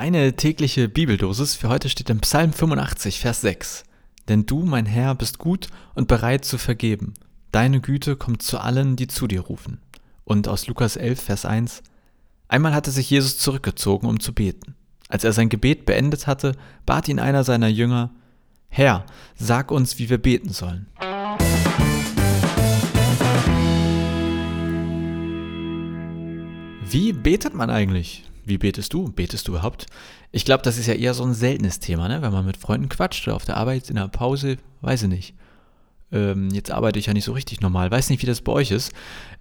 Deine tägliche Bibeldosis für heute steht im Psalm 85, Vers 6. Denn du, mein Herr, bist gut und bereit zu vergeben. Deine Güte kommt zu allen, die zu dir rufen. Und aus Lukas 11, Vers 1. Einmal hatte sich Jesus zurückgezogen, um zu beten. Als er sein Gebet beendet hatte, bat ihn einer seiner Jünger, Herr, sag uns, wie wir beten sollen. Wie betet man eigentlich? Wie betest du? Betest du überhaupt? Ich glaube, das ist ja eher so ein seltenes Thema, ne? wenn man mit Freunden quatscht oder auf der Arbeit, in der Pause, weiß ich nicht. Ähm, jetzt arbeite ich ja nicht so richtig normal, weiß nicht, wie das bei euch ist.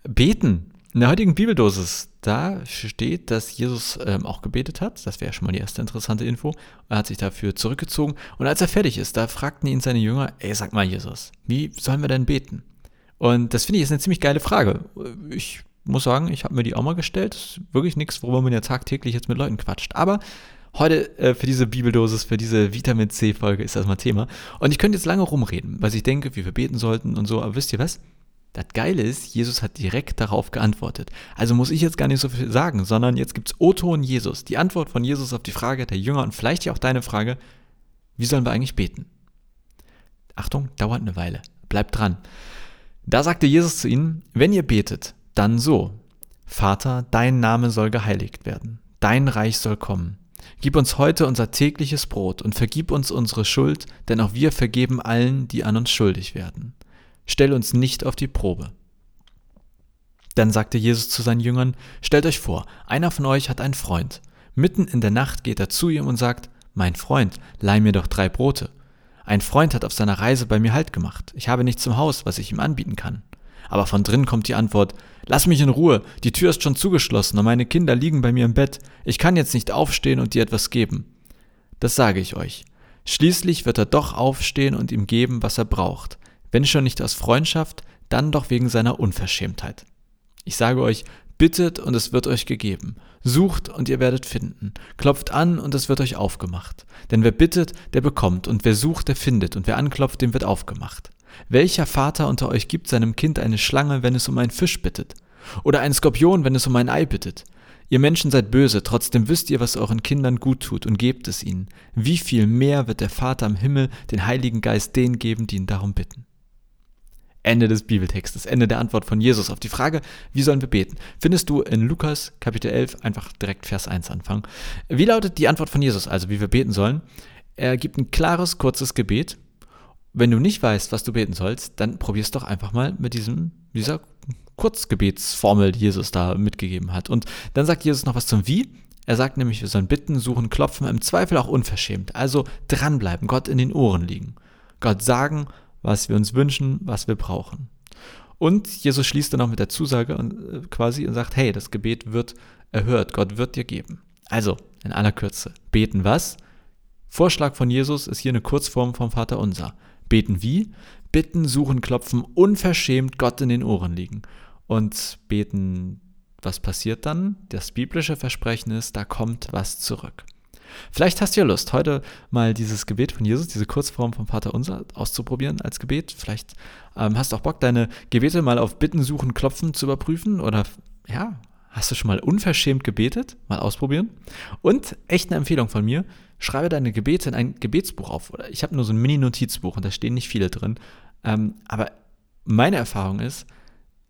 Beten. In der heutigen Bibeldosis, da steht, dass Jesus ähm, auch gebetet hat. Das wäre schon mal die erste interessante Info. Er hat sich dafür zurückgezogen. Und als er fertig ist, da fragten ihn seine Jünger, ey, sag mal, Jesus, wie sollen wir denn beten? Und das finde ich ist eine ziemlich geile Frage. Ich muss sagen, ich habe mir die auch mal gestellt. Das ist wirklich nichts, worüber man ja tagtäglich jetzt mit Leuten quatscht. Aber heute äh, für diese Bibeldosis, für diese Vitamin C-Folge ist das mal Thema. Und ich könnte jetzt lange rumreden, was ich denke, wie wir beten sollten und so. Aber wisst ihr was? Das Geile ist, Jesus hat direkt darauf geantwortet. Also muss ich jetzt gar nicht so viel sagen, sondern jetzt gibt es O-Ton Jesus. Die Antwort von Jesus auf die Frage der Jünger und vielleicht ja auch deine Frage, wie sollen wir eigentlich beten? Achtung, dauert eine Weile. Bleibt dran. Da sagte Jesus zu ihnen, wenn ihr betet, dann so. Vater, dein Name soll geheiligt werden, dein Reich soll kommen. Gib uns heute unser tägliches Brot und vergib uns unsere Schuld, denn auch wir vergeben allen, die an uns schuldig werden. Stell uns nicht auf die Probe. Dann sagte Jesus zu seinen Jüngern, Stellt euch vor, einer von euch hat einen Freund. Mitten in der Nacht geht er zu ihm und sagt, Mein Freund, leih mir doch drei Brote. Ein Freund hat auf seiner Reise bei mir Halt gemacht. Ich habe nichts zum Haus, was ich ihm anbieten kann. Aber von drin kommt die Antwort, lass mich in Ruhe, die Tür ist schon zugeschlossen und meine Kinder liegen bei mir im Bett, ich kann jetzt nicht aufstehen und dir etwas geben. Das sage ich euch. Schließlich wird er doch aufstehen und ihm geben, was er braucht. Wenn schon nicht aus Freundschaft, dann doch wegen seiner Unverschämtheit. Ich sage euch, bittet und es wird euch gegeben. Sucht und ihr werdet finden. Klopft an und es wird euch aufgemacht. Denn wer bittet, der bekommt, und wer sucht, der findet, und wer anklopft, dem wird aufgemacht. Welcher Vater unter euch gibt seinem Kind eine Schlange, wenn es um einen Fisch bittet? Oder einen Skorpion, wenn es um ein Ei bittet? Ihr Menschen seid böse, trotzdem wisst ihr, was euren Kindern gut tut und gebt es ihnen. Wie viel mehr wird der Vater im Himmel den Heiligen Geist denen geben, die ihn darum bitten? Ende des Bibeltextes, Ende der Antwort von Jesus auf die Frage, wie sollen wir beten? Findest du in Lukas Kapitel 11 einfach direkt Vers 1 anfangen. Wie lautet die Antwort von Jesus, also wie wir beten sollen? Er gibt ein klares, kurzes Gebet, wenn du nicht weißt, was du beten sollst, dann probier's doch einfach mal mit diesem, dieser Kurzgebetsformel, die Jesus da mitgegeben hat. Und dann sagt Jesus noch was zum Wie. Er sagt nämlich, wir sollen bitten, suchen, klopfen, im Zweifel auch unverschämt. Also dranbleiben, Gott in den Ohren liegen. Gott sagen, was wir uns wünschen, was wir brauchen. Und Jesus schließt dann auch mit der Zusage äh, quasi und sagt, hey, das Gebet wird erhört, Gott wird dir geben. Also, in aller Kürze, beten was? Vorschlag von Jesus ist hier eine Kurzform vom Vater Unser. Beten wie? Bitten, suchen, klopfen, unverschämt Gott in den Ohren liegen. Und beten, was passiert dann? Das biblische Versprechen ist, da kommt was zurück. Vielleicht hast du ja Lust, heute mal dieses Gebet von Jesus, diese Kurzform vom Vater Unser auszuprobieren als Gebet. Vielleicht ähm, hast du auch Bock, deine Gebete mal auf Bitten, Suchen, Klopfen zu überprüfen oder ja, hast du schon mal unverschämt gebetet? Mal ausprobieren. Und echt eine Empfehlung von mir, schreibe deine Gebete in ein Gebetsbuch auf. Ich habe nur so ein Mini-Notizbuch und da stehen nicht viele drin. Ähm, aber meine Erfahrung ist,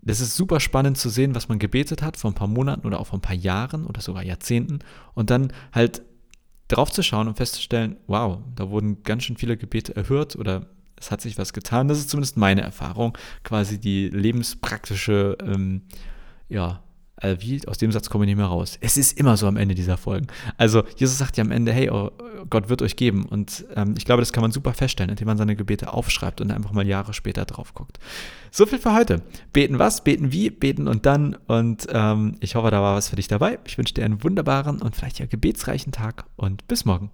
das ist super spannend zu sehen, was man gebetet hat vor ein paar Monaten oder auch vor ein paar Jahren oder sogar Jahrzehnten und dann halt drauf zu schauen und festzustellen, wow, da wurden ganz schön viele Gebete erhört oder es hat sich was getan. Das ist zumindest meine Erfahrung, quasi die lebenspraktische ähm, ja, wie, aus dem Satz komme ich nicht mehr raus. Es ist immer so am Ende dieser Folgen. Also Jesus sagt ja am Ende, hey, oh, Gott wird euch geben. Und ähm, ich glaube, das kann man super feststellen, indem man seine Gebete aufschreibt und einfach mal Jahre später drauf guckt. So viel für heute. Beten was, beten wie, beten und dann. Und ähm, ich hoffe, da war was für dich dabei. Ich wünsche dir einen wunderbaren und vielleicht ja gebetsreichen Tag und bis morgen.